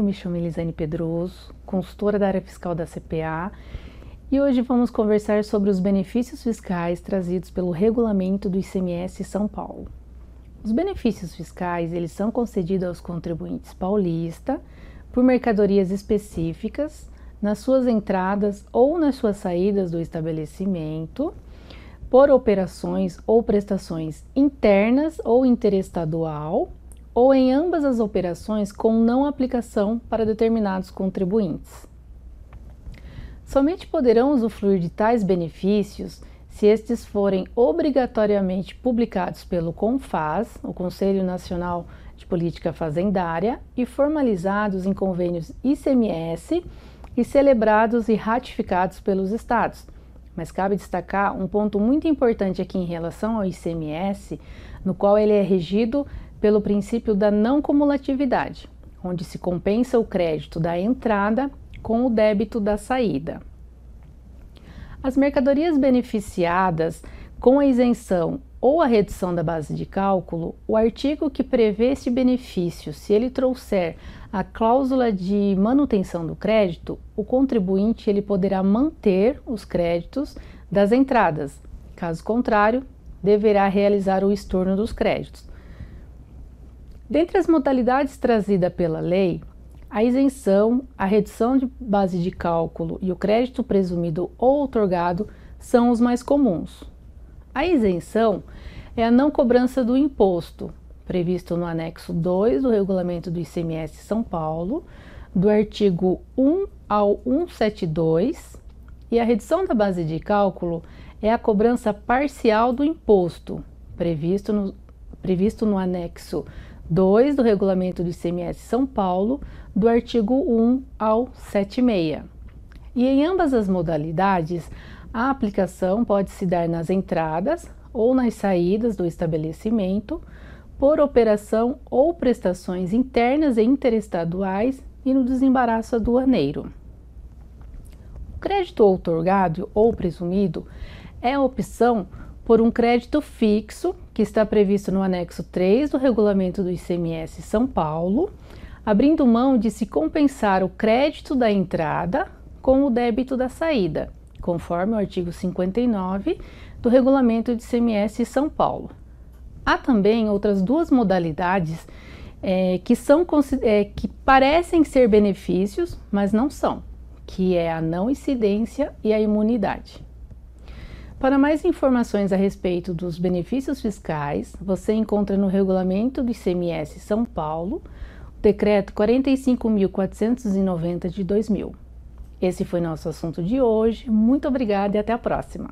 me chamo Elisane Pedroso, consultora da área fiscal da CPA, e hoje vamos conversar sobre os benefícios fiscais trazidos pelo regulamento do ICMS São Paulo. Os benefícios fiscais, eles são concedidos aos contribuintes paulistas por mercadorias específicas nas suas entradas ou nas suas saídas do estabelecimento, por operações ou prestações internas ou interestadual, ou em ambas as operações com não aplicação para determinados contribuintes. Somente poderão usufruir de tais benefícios se estes forem obrigatoriamente publicados pelo CONFAS, o Conselho Nacional de Política Fazendária, e formalizados em convênios ICMS e celebrados e ratificados pelos estados. Mas cabe destacar um ponto muito importante aqui em relação ao ICMS, no qual ele é regido pelo princípio da não cumulatividade, onde se compensa o crédito da entrada com o débito da saída. As mercadorias beneficiadas com a isenção ou a redução da base de cálculo, o artigo que prevê este benefício, se ele trouxer a cláusula de manutenção do crédito, o contribuinte ele poderá manter os créditos das entradas. Caso contrário, deverá realizar o estorno dos créditos. Dentre as modalidades trazidas pela lei, a isenção, a redução de base de cálculo e o crédito presumido ou otorgado são os mais comuns. A isenção é a não cobrança do imposto, previsto no anexo 2 do regulamento do ICMS São Paulo, do artigo 1 ao 172, e a redução da base de cálculo é a cobrança parcial do imposto, previsto no, previsto no anexo 2 do regulamento do ICMS São Paulo, do artigo 1 ao 76. E em ambas as modalidades, a aplicação pode se dar nas entradas ou nas saídas do estabelecimento, por operação ou prestações internas e interestaduais e no desembaraço aduaneiro. O crédito outorgado ou presumido é a opção por um crédito fixo, que está previsto no anexo 3 do regulamento do ICMS São Paulo, abrindo mão de se compensar o crédito da entrada com o débito da saída, conforme o artigo 59 do regulamento do ICMS São Paulo. Há também outras duas modalidades é, que, são, é, que parecem ser benefícios, mas não são, que é a não incidência e a imunidade. Para mais informações a respeito dos benefícios fiscais, você encontra no regulamento do ICMS São Paulo, decreto 45.490 de 2000. Esse foi nosso assunto de hoje. Muito obrigada e até a próxima.